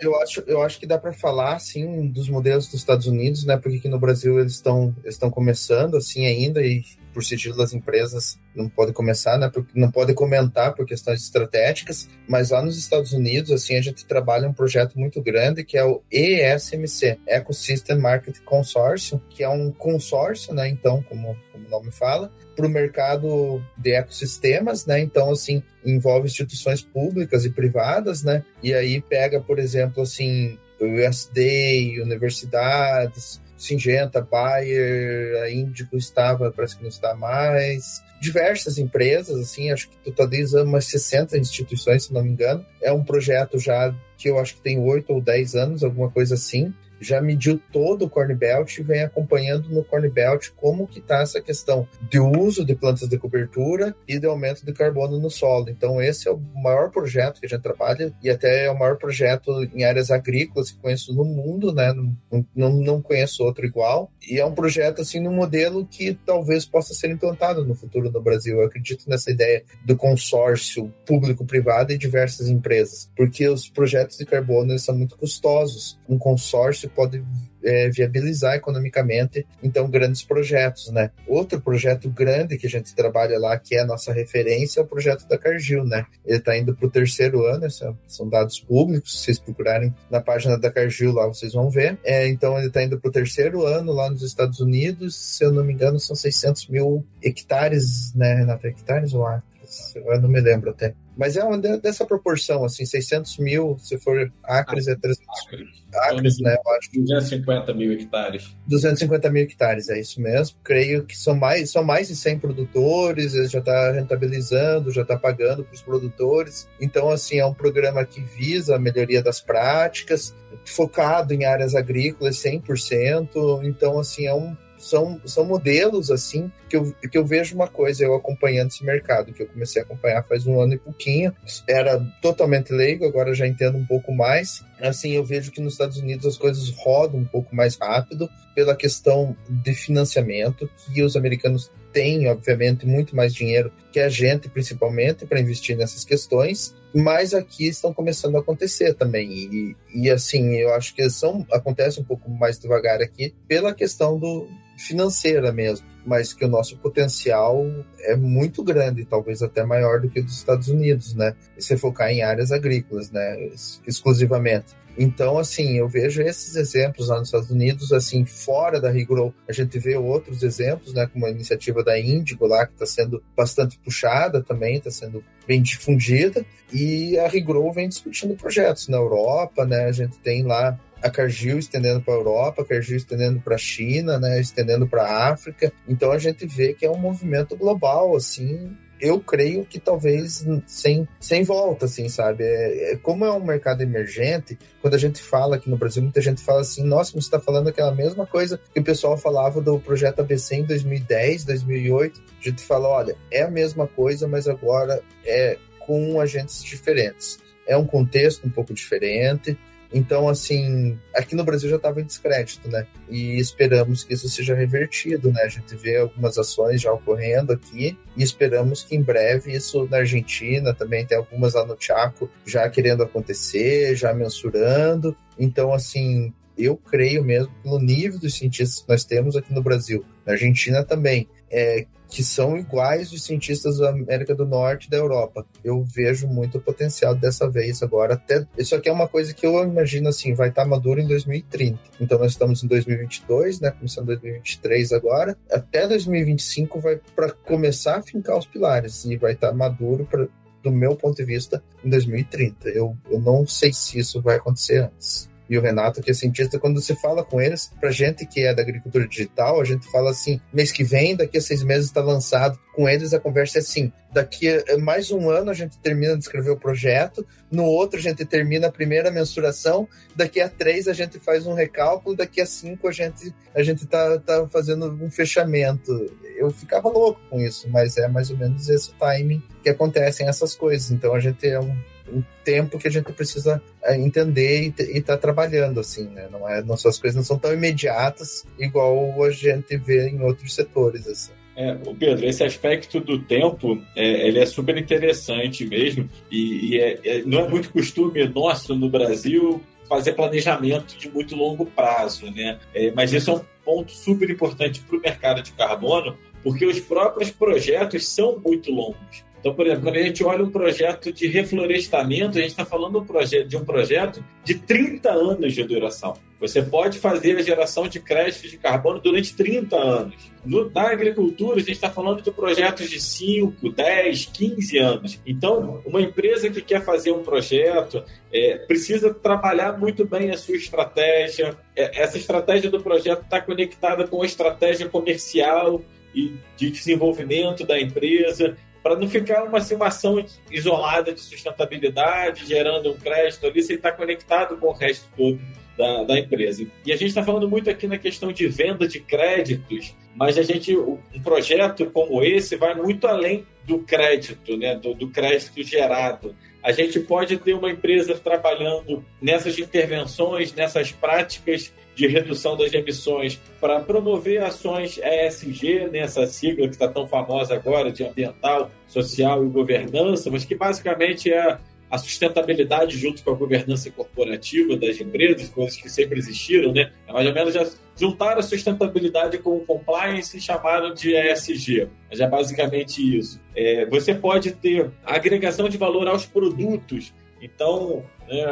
Speaker 4: eu, acho, eu acho que dá para falar assim dos modelos dos Estados Unidos, né? Porque aqui no Brasil eles estão estão começando assim ainda e por sigilo das empresas não pode começar, né? Não pode comentar por questões estratégicas, mas lá nos Estados Unidos assim a gente trabalha um projeto muito grande que é o ESMC, Ecosystem Market Consortium, que é um consórcio, né? Então, como, como o nome fala, para o mercado de ecossistemas, né? Então, assim, envolve instituições públicas e privadas, né? E aí pega, por exemplo, assim, USD, universidades, Singenta, Bayer, a Índico estava, parece que não está mais. Diversas empresas, assim, acho que totaliza umas 60 instituições, se não me engano, é um projeto já que eu acho que tem oito ou dez anos, alguma coisa assim já mediu todo o Corn Belt e vem acompanhando no Corn Belt como que está essa questão de uso de plantas de cobertura e de aumento de carbono no solo. Então esse é o maior projeto que a gente trabalha e até é o maior projeto em áreas agrícolas que conheço no mundo, né? Não, não, não conheço outro igual. E é um projeto assim no modelo que talvez possa ser implantado no futuro no Brasil. Eu acredito nessa ideia do consórcio público-privado e diversas empresas, porque os projetos de carbono são muito custosos. Um consórcio pode é, viabilizar economicamente, então, grandes projetos, né? Outro projeto grande que a gente trabalha lá, que é a nossa referência, é o projeto da Cargill, né? Ele está indo para o terceiro ano, são dados públicos, se vocês procurarem na página da Cargill lá, vocês vão ver. É, então, ele está indo para o terceiro ano lá nos Estados Unidos, se eu não me engano, são 600 mil hectares, né, Renato? Hectares ou acres? Eu não me lembro até. Mas é uma dessa proporção, assim, 600 mil, se for acres, é 300 acres, acres
Speaker 5: né, eu acho. 250 mil hectares.
Speaker 4: 250 mil hectares, é isso mesmo. Creio que são mais, são mais de 100 produtores, ele já está rentabilizando, já está pagando para os produtores. Então, assim, é um programa que visa a melhoria das práticas, focado em áreas agrícolas 100%. Então, assim, é um são, são modelos assim que eu, que eu vejo uma coisa, eu acompanhando esse mercado, que eu comecei a acompanhar faz um ano e pouquinho, era totalmente leigo, agora já entendo um pouco mais. Assim, eu vejo que nos Estados Unidos as coisas rodam um pouco mais rápido pela questão de financiamento, que os americanos têm, obviamente, muito mais dinheiro que a gente, principalmente, para investir nessas questões, mas aqui estão começando a acontecer também. E, e assim, eu acho que são, acontece um pouco mais devagar aqui pela questão do, financeira mesmo, mas que o nosso potencial é muito grande, talvez até maior do que dos Estados Unidos, né? E se focar em áreas agrícolas, né? Exclusivamente. Então, assim, eu vejo esses exemplos lá nos Estados Unidos, assim, fora da Rigrow, a gente vê outros exemplos, né, como a iniciativa da Índigo lá, que está sendo bastante puxada também, está sendo bem difundida, e a Rigrow vem discutindo projetos na Europa, né, a gente tem lá a Cargill estendendo para a Europa, a Cargill estendendo para a China, né, estendendo para a África. Então a gente vê que é um movimento global, assim, eu creio que talvez sem, sem volta, assim, sabe? É, é, como é um mercado emergente, quando a gente fala aqui no Brasil, muita gente fala assim, nossa, você está falando aquela mesma coisa que o pessoal falava do projeto ABC em 2010, 2008. A gente fala, olha, é a mesma coisa, mas agora é com agentes diferentes. É um contexto um pouco diferente, então, assim, aqui no Brasil já estava em descrédito, né? E esperamos que isso seja revertido, né? A gente vê algumas ações já ocorrendo aqui e esperamos que em breve isso na Argentina também tem algumas lá no Chaco já querendo acontecer, já mensurando. Então, assim, eu creio mesmo pelo nível dos cientistas que nós temos aqui no Brasil, na Argentina também, é, que são iguais os cientistas da América do Norte e da Europa. Eu vejo muito potencial dessa vez agora. Até isso aqui é uma coisa que eu imagino assim, vai estar maduro em 2030. Então nós estamos em 2022, né? Começando 2023 agora. Até 2025 vai para começar a fincar os pilares e vai estar maduro para do meu ponto de vista, em 2030. Eu, eu não sei se isso vai acontecer antes e o Renato, que é cientista, quando você fala com eles, pra gente que é da agricultura digital, a gente fala assim, mês que vem, daqui a seis meses está lançado. Com eles a conversa é assim, daqui a mais um ano a gente termina de escrever o projeto, no outro a gente termina a primeira mensuração, daqui a três a gente faz um recálculo, daqui a cinco a gente a gente tá, tá fazendo um fechamento. Eu ficava louco com isso, mas é mais ou menos esse timing que acontecem essas coisas. Então a gente é um um tempo que a gente precisa é, entender e estar tá trabalhando, assim, né? Não é, nossas coisas não são tão imediatas igual a gente vê em outros setores, assim.
Speaker 5: É, o Pedro, esse aspecto do tempo, é, ele é super interessante mesmo e, e é, é, não é muito costume nosso no Brasil fazer planejamento de muito longo prazo, né? É, mas isso é um ponto super importante para o mercado de carbono, porque os próprios projetos são muito longos. Então, por exemplo, quando a gente olha um projeto de reflorestamento, a gente está falando de um projeto de 30 anos de duração. Você pode fazer a geração de créditos de carbono durante 30 anos. No, na agricultura, a gente está falando de projetos de 5, 10, 15 anos. Então, uma empresa que quer fazer um projeto é, precisa trabalhar muito bem a sua estratégia. É, essa estratégia do projeto está conectada com a estratégia comercial e de desenvolvimento da empresa. Para não ficar uma, assim, uma ação isolada de sustentabilidade, gerando um crédito ali, sem estar conectado com o resto todo da, da empresa. E a gente está falando muito aqui na questão de venda de créditos, mas a gente, um projeto como esse vai muito além do crédito, né, do, do crédito gerado. A gente pode ter uma empresa trabalhando nessas intervenções, nessas práticas de redução das emissões para promover ações ESG, nessa né, sigla que está tão famosa agora de ambiental, social e governança, mas que basicamente é a sustentabilidade junto com a governança corporativa das empresas, coisas que sempre existiram, né? É mais ou menos já juntaram a sustentabilidade com o compliance e chamaram de ESG. Mas é basicamente isso. É, você pode ter agregação de valor aos produtos. Então, né,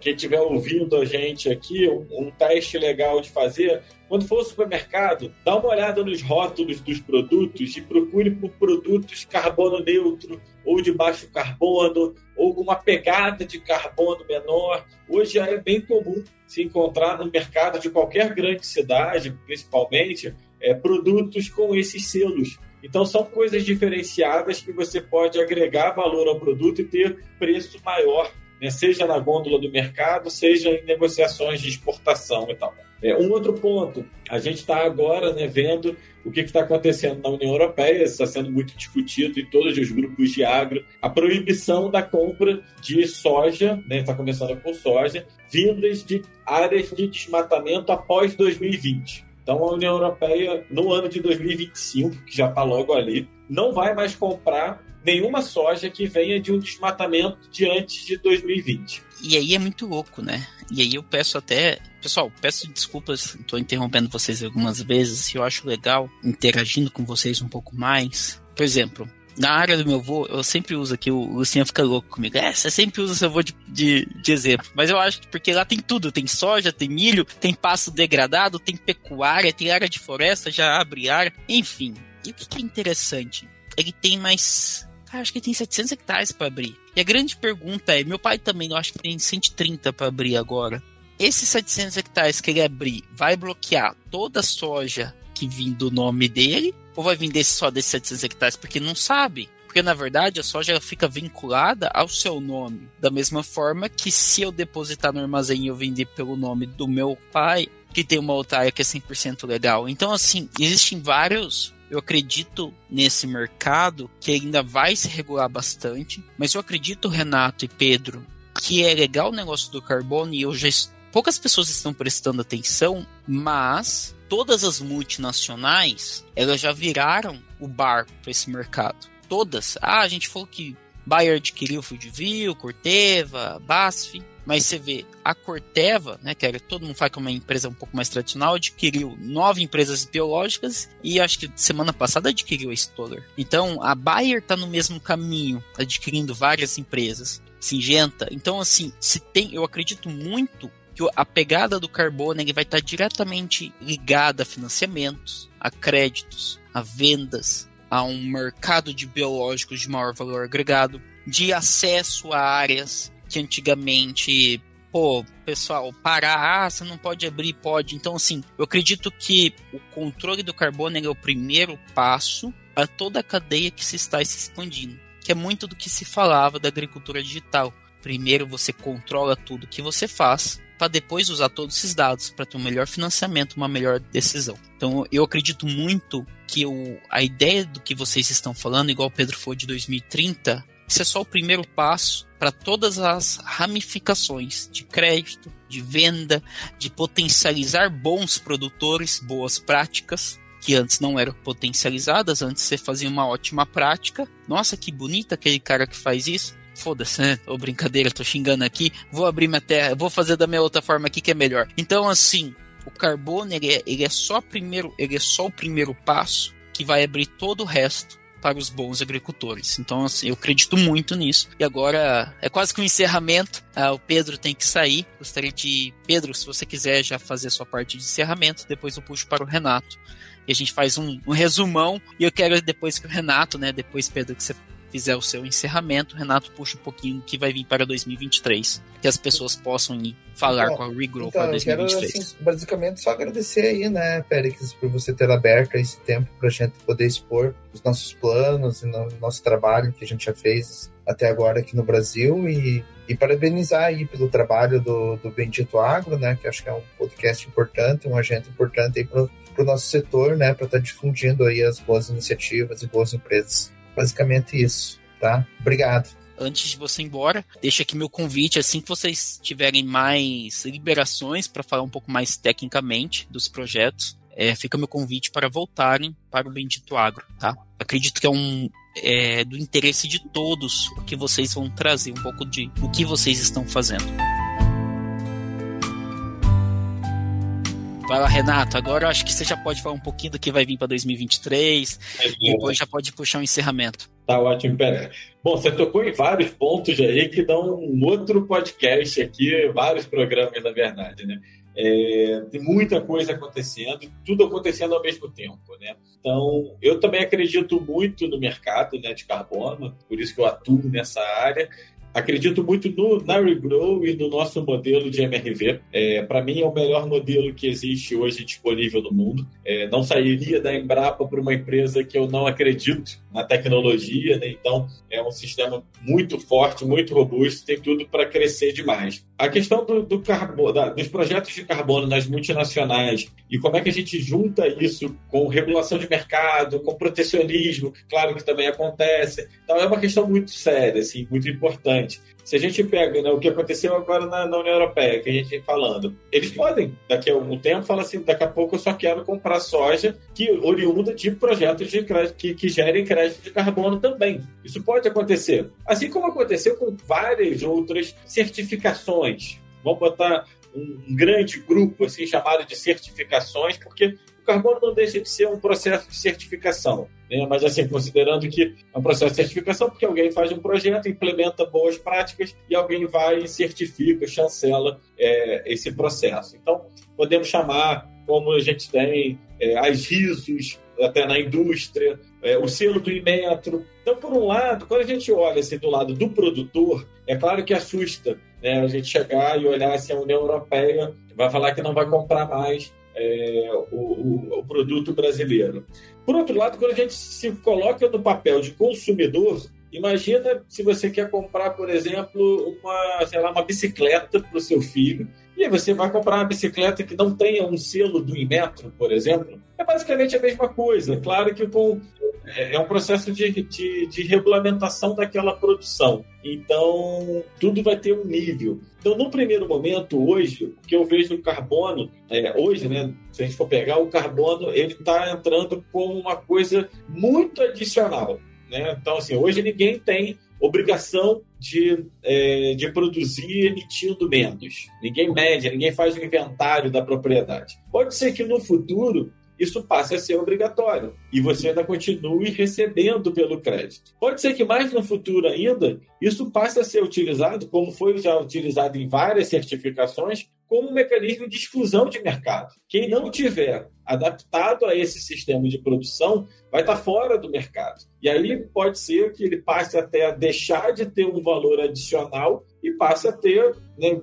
Speaker 5: quem estiver ouvindo a gente aqui, um, teste legal de fazer, quando for ao supermercado, dá uma olhada nos rótulos dos produtos e procure por produtos carbono neutro ou de baixo carbono ou com uma pegada de carbono menor. Hoje é bem comum se encontrar no mercado de qualquer grande cidade, principalmente, é, produtos com esses selos. Então, são coisas diferenciadas que você pode agregar valor ao produto e ter preço maior né, seja na gôndola do mercado, seja em negociações de exportação e tal. É, um outro ponto, a gente está agora né, vendo o que está acontecendo na União Europeia, está sendo muito discutido em todos os grupos de agro, a proibição da compra de soja, está né, tá começando com soja, vindas de áreas de desmatamento após 2020. Então, a União Europeia, no ano de 2025, que já está logo ali, não vai mais comprar nenhuma soja que venha de um desmatamento de antes de 2020.
Speaker 2: E aí é muito louco, né? E aí eu peço até. Pessoal, peço desculpas, estou interrompendo vocês algumas vezes, eu acho legal interagindo com vocês um pouco mais. Por exemplo, na área do meu avô, eu sempre uso aqui, o Luciano fica louco comigo. É, você sempre usa seu avô de, de, de, exemplo. Mas eu acho que porque lá tem tudo: tem soja, tem milho, tem pasto degradado, tem pecuária, tem área de floresta, já abre área, enfim. E o que, é interessante? Ele tem mais Cara, acho que tem 700 hectares para abrir. E a grande pergunta é: meu pai também, eu acho que tem 130 para abrir agora. Esses 700 hectares que ele abrir, vai bloquear toda a soja que vem do nome dele? Ou vai vender só desses 700 hectares? Porque não sabe. Porque na verdade a soja fica vinculada ao seu nome. Da mesma forma que se eu depositar no armazém e eu vender pelo nome do meu pai, que tem uma outra área que é 100% legal. Então, assim, existem vários eu acredito nesse mercado que ainda vai se regular bastante, mas eu acredito, Renato e Pedro, que é legal o negócio do carbono e eu já poucas pessoas estão prestando atenção, mas todas as multinacionais, elas já viraram o bar para esse mercado. Todas. Ah, a gente falou que Bayer adquiriu Fudivil, Corteva, BASF. Mas você vê, a Corteva, né, que era, todo mundo fala que é uma empresa um pouco mais tradicional, adquiriu nove empresas biológicas e acho que semana passada adquiriu a Stoller. Então, a Bayer está no mesmo caminho, adquirindo várias empresas. Singenta. Então, assim, se tem, eu acredito muito que a pegada do carbono ele vai estar diretamente ligada a financiamentos, a créditos, a vendas, a um mercado de biológicos de maior valor agregado, de acesso a áreas que antigamente, pô, pessoal, parar, ah, você não pode abrir, pode. Então, assim, eu acredito que o controle do carbono é o primeiro passo a toda a cadeia que se está se expandindo, que é muito do que se falava da agricultura digital. Primeiro você controla tudo que você faz, para depois usar todos esses dados para ter um melhor financiamento, uma melhor decisão. Então, eu acredito muito que o, a ideia do que vocês estão falando, igual o Pedro foi de 2030, isso é só o primeiro passo para todas as ramificações de crédito, de venda, de potencializar bons produtores, boas práticas, que antes não eram potencializadas, antes você fazia uma ótima prática. Nossa, que bonita aquele cara que faz isso. Foda-se, né? Ô, brincadeira, tô xingando aqui. Vou abrir minha terra, vou fazer da minha outra forma aqui que é melhor. Então, assim, o carbono, ele é, ele é só primeiro, ele é só o primeiro passo que vai abrir todo o resto para os bons agricultores. Então, assim, eu acredito muito nisso. E agora é quase que um encerramento. Ah, o Pedro tem que sair. Gostaria de. Pedro, se você quiser já fazer a sua parte de encerramento, depois eu puxo para o Renato. E a gente faz um, um resumão. E eu quero depois que o Renato, né? Depois, Pedro, que você fizer o seu encerramento, Renato puxa um pouquinho o que vai vir para 2023, que as pessoas possam ir falar então, com a Regrow então, para 2023. Quero, assim,
Speaker 4: basicamente, só agradecer aí, né, Périx, por você ter aberto esse tempo para a gente poder expor os nossos planos e o nosso trabalho que a gente já fez até agora aqui no Brasil e, e parabenizar aí pelo trabalho do, do Bendito Agro, né, que acho que é um podcast importante, um agente importante aí para o nosso setor, né, para estar tá difundindo aí as boas iniciativas e boas empresas. Basicamente isso, tá? Obrigado
Speaker 2: antes de você ir embora, deixa aqui meu convite, assim que vocês tiverem mais liberações para falar um pouco mais tecnicamente dos projetos, é, fica meu convite para voltarem para o Bendito Agro, tá? Acredito que é um é, do interesse de todos o que vocês vão trazer, um pouco de o que vocês estão fazendo. Vai lá, Renato. Agora eu acho que você já pode falar um pouquinho do que vai vir para 2023. É depois já pode puxar um encerramento.
Speaker 5: Tá ótimo, Pera. Bom, você tocou em vários pontos aí que dão um outro podcast aqui, vários programas, na verdade, né? É, tem muita coisa acontecendo, tudo acontecendo ao mesmo tempo, né? Então, eu também acredito muito no mercado né, de carbono, por isso que eu atuo nessa área acredito muito no, na Regrow e no nosso modelo de MRV. É, Para mim, é o melhor modelo que existe hoje disponível no mundo. É, não sairia da Embrapa para uma empresa que eu não acredito na tecnologia, né? então é um sistema muito forte, muito robusto, tem tudo para crescer demais. A questão do, do da, dos projetos de carbono nas multinacionais e como é que a gente junta isso com regulação de mercado, com protecionismo, que claro que também acontece. Então é uma questão muito séria, assim, muito importante. Se a gente pega né, o que aconteceu agora na, na, União Europeia, que a gente vem falando, eles podem, daqui a algum tempo, falar assim: daqui a pouco eu só quero comprar soja que oriunda de projetos de crédito, que, que gerem crédito de carbono também. Isso pode acontecer. Assim como aconteceu com várias outras certificações. Vamos botar um grande grupo assim chamado de certificações, porque carbono não deixa de ser um processo de certificação. Né? Mas, assim, considerando que é um processo de certificação, porque alguém faz um projeto, implementa boas práticas e alguém vai e certifica, chancela é, esse processo. Então, podemos chamar, como a gente tem é, as RISOs, até na indústria, é, o selo do Inmetro. Então, por um lado, quando a gente olha assim, do lado do produtor, é claro que assusta né, a gente chegar e olhar assim, a União Europeia vai falar que não vai comprar mais é, o, o, o, produto brasileiro. Por outro lado, quando a gente se coloca no papel de consumidor, imagina se você quer comprar, por exemplo, uma, sei lá, uma bicicleta para o seu filho, e aí você vai comprar uma bicicleta que não tenha um selo do Inmetro, por exemplo. É basicamente a mesma coisa. Claro que com é, é um processo de, de, de, regulamentação daquela produção. Então, tudo vai ter um nível. Então, no primeiro momento, hoje, o que eu vejo no carbono, é, hoje, né, se a gente for pegar o carbono, ele está entrando como uma coisa muito adicional. Né? Então, assim, hoje ninguém tem obrigação de, é, de produzir emitindo menos. Ninguém mede, ninguém faz o inventário da propriedade. Pode ser que no futuro isso passe a ser obrigatório e você ainda continue recebendo pelo crédito. Pode ser que mais no futuro ainda isso passe a ser utilizado, como foi já utilizado em várias certificações, como um mecanismo de exclusão de mercado. Quem não tiver adaptado a esse sistema de produção vai estar fora do mercado. E aí pode ser que ele passe até a deixar de ter um valor adicional e passe a ter, né,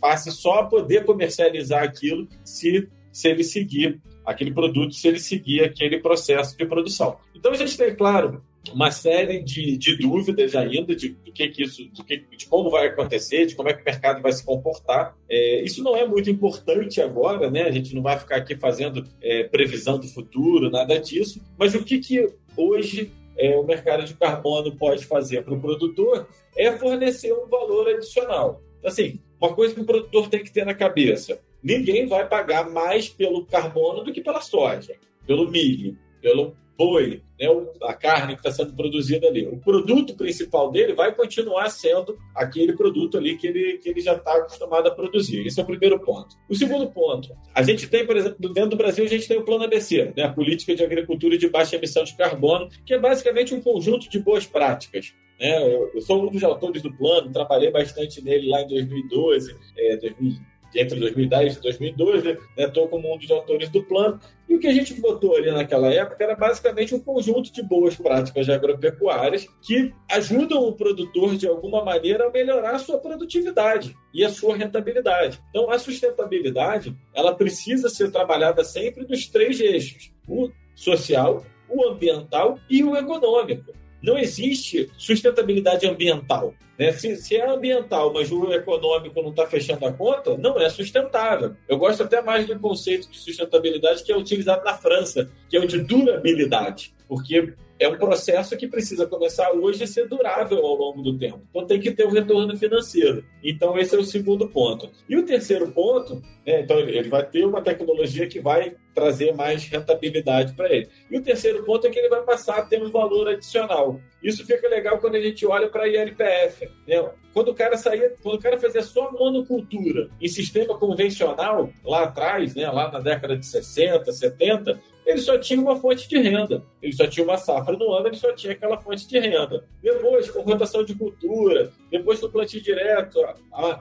Speaker 5: passe só a poder comercializar aquilo se, se ele seguir aquele produto se ele seguir aquele processo de produção. Então a gente tem, claro, uma série de, de dúvidas ainda de, do que, que isso, que, de como vai acontecer, de como é que o mercado vai se comportar. É, isso não é muito importante agora, né? A gente não vai ficar aqui fazendo é, previsão do futuro, nada disso. Mas o que, que hoje é, o mercado de carbono pode fazer para o produtor é fornecer um valor adicional. Assim, uma coisa que o produtor tem que ter na cabeça: ninguém vai pagar mais pelo carbono do que pela soja, pelo milho, pelo boi, né, a carne que está sendo produzida ali. O produto principal dele vai continuar sendo aquele produto ali que ele, que ele já está acostumado a produzir. Esse é o primeiro ponto. O segundo ponto, a gente tem, por exemplo, dentro do Brasil, a gente tem o Plano ABC, né, a Política de Agricultura de Baixa Emissão de Carbono, que é basicamente um conjunto de boas práticas. Né? Eu, sou um dos autores do plano, trabalhei bastante nele lá em 2012, é, 2000 entre 2010 e 2012, estou né, como um dos autores do plano. E o que a gente botou ali naquela época era basicamente um conjunto de boas práticas agropecuárias que ajudam o produtor, de alguma maneira, a melhorar a sua produtividade e a sua rentabilidade. Então, a sustentabilidade ela precisa ser trabalhada sempre nos três eixos: o social, o ambiental e o econômico. Não existe sustentabilidade ambiental. Né? Se, se, é ambiental, mas o econômico não está fechando a conta, não é sustentável. Eu gosto até mais do conceito de sustentabilidade que é utilizado na França, que é o de durabilidade. Porque é um processo que precisa começar hoje a ser durável ao longo do tempo. Então tem que ter um retorno financeiro. Então esse é o segundo ponto. E o terceiro ponto, né, então ele vai ter uma tecnologia que vai trazer mais rentabilidade para ele. E o terceiro ponto é que ele vai passar a ter um valor adicional. Isso fica legal quando a gente olha para a ILPF. Né? Quando o cara saía, quando o cara fazia só monocultura em sistema convencional, lá atrás, né, lá na década de 60, 70, ele só tinha uma fonte de renda. Ele só tinha uma safra no ano, ele só tinha aquela fonte de renda. Depois, com rotação de cultura, depois com plantio direto,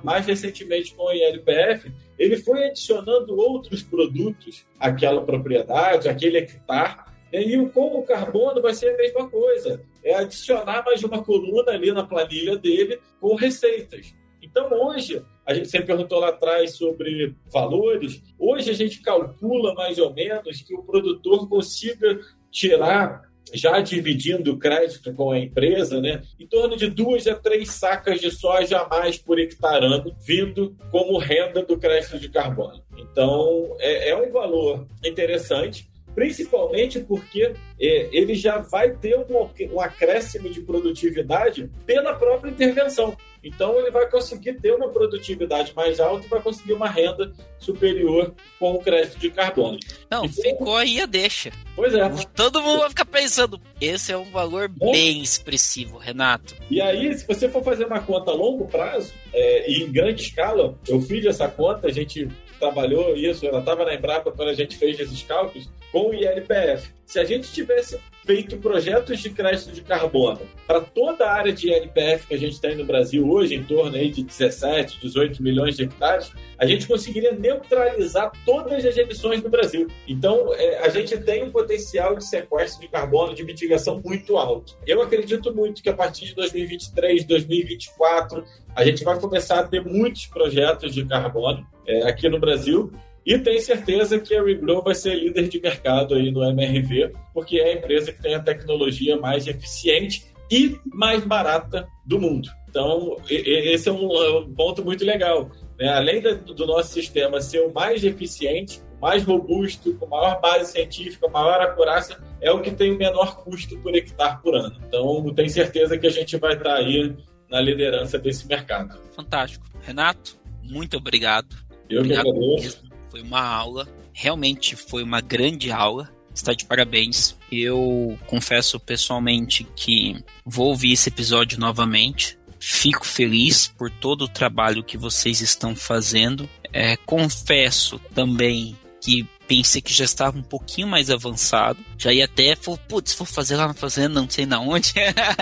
Speaker 5: mais recentemente com o ILPF, ele foi adicionando outros produtos àquela propriedade, àquele hectare, e com o carbono vai ser a mesma coisa. É adicionar mais uma coluna ali na planilha dele com receitas. Então, hoje, a gente sempre perguntou lá atrás sobre valores. Hoje, a gente calcula mais ou menos que o produtor consiga tirar já dividindo o crédito com a empresa, né, em torno de duas a três sacas de soja a mais por hectare ano, vindo como renda do crédito de carbono. Então, é, é um valor interessante, principalmente porque é, ele já vai ter um, um acréscimo de produtividade pela própria intervenção. Então ele vai conseguir ter uma produtividade mais alta e vai conseguir uma renda superior com o crédito de carbono.
Speaker 2: Não, então, ficou aí a deixa.
Speaker 5: Pois é.
Speaker 2: Todo mundo vai ficar pensando, esse é um valor é. bem expressivo, Renato.
Speaker 5: E aí, se você for fazer uma conta a longo prazo é, e em grande escala, eu fiz essa conta, a gente trabalhou isso, ela estava na Embrapa quando a gente fez esses cálculos, com o ILPF. Se a gente tivesse feito projetos de crédito de carbono para toda a área de ILPF que a gente tem no Brasil hoje, em torno aí de 17, 18 milhões de hectares, a gente conseguiria neutralizar todas as emissões do Brasil. Então, é, a gente tem um potencial de sequestro de carbono, de mitigação muito alto. Eu acredito muito que a partir de 2023, 2024, a gente vai começar a ter muitos projetos de carbono é, aqui no Brasil e tenho certeza que a Regrow vai ser líder de mercado aí no MRV, porque é a empresa que tem a tecnologia mais eficiente e mais barata do mundo. Então, esse é um ponto muito legal. Né? Além do nosso sistema ser o mais eficiente, mais robusto, com maior base científica, maior acurácia, é o que tem o menor custo por hectare por ano. Então, tenho certeza que a gente vai estar aí na liderança desse mercado.
Speaker 2: Fantástico. Renato, muito obrigado.
Speaker 5: Eu obrigado que agradeço.
Speaker 2: Foi uma aula, realmente foi uma grande aula. Está de parabéns. Eu confesso pessoalmente que vou ouvir esse episódio novamente. Fico feliz por todo o trabalho que vocês estão fazendo. É, confesso também que pensei que já estava um pouquinho mais avançado. Já ia até, putz, vou fazer lá na fazenda, não sei na onde.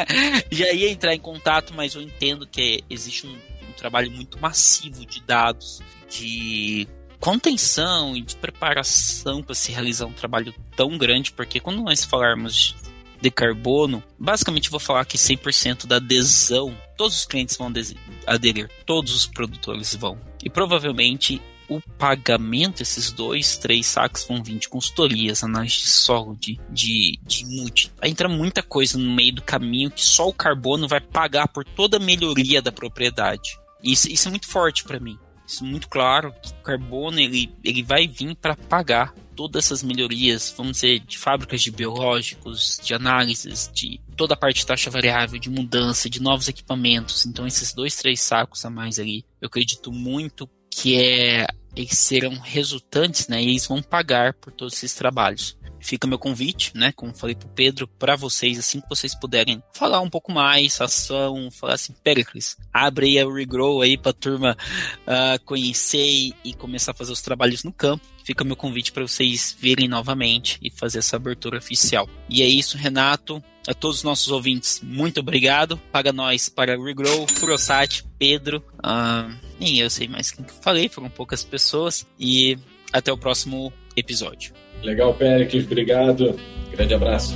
Speaker 2: já ia entrar em contato, mas eu entendo que existe um, um trabalho muito massivo de dados, de contenção e de preparação para se realizar um trabalho tão grande, porque quando nós falarmos de carbono, basicamente vou falar que 100% da adesão, todos os clientes vão aderir, todos os produtores vão. E provavelmente o pagamento, esses dois, três saques vão vir de consultorias, análise de solo, de, de, de multi. Entra muita coisa no meio do caminho que só o carbono vai pagar por toda a melhoria da propriedade. Isso, isso é muito forte para mim isso muito claro que o carbono ele, ele vai vir para pagar todas essas melhorias, vamos dizer, de fábricas de biológicos, de análises, de toda a parte de taxa variável, de mudança, de novos equipamentos. Então, esses dois, três sacos a mais ali, eu acredito muito que é eles serão resultantes, né? E eles vão pagar por todos esses trabalhos fica meu convite, né? Como falei pro Pedro, para vocês, assim que vocês puderem falar um pouco mais, ação, falar assim, Pericles, abre aí a Regrow aí pra turma uh, conhecer e começar a fazer os trabalhos no campo. Fica meu convite para vocês virem novamente e fazer essa abertura oficial. E é isso, Renato. A todos os nossos ouvintes, muito obrigado. Paga nós para Regrow, Furosat, Pedro. Uh, Nem eu sei mais quem que falei, foram poucas pessoas. E até o próximo episódio.
Speaker 5: Legal, Péricles, obrigado. Grande abraço.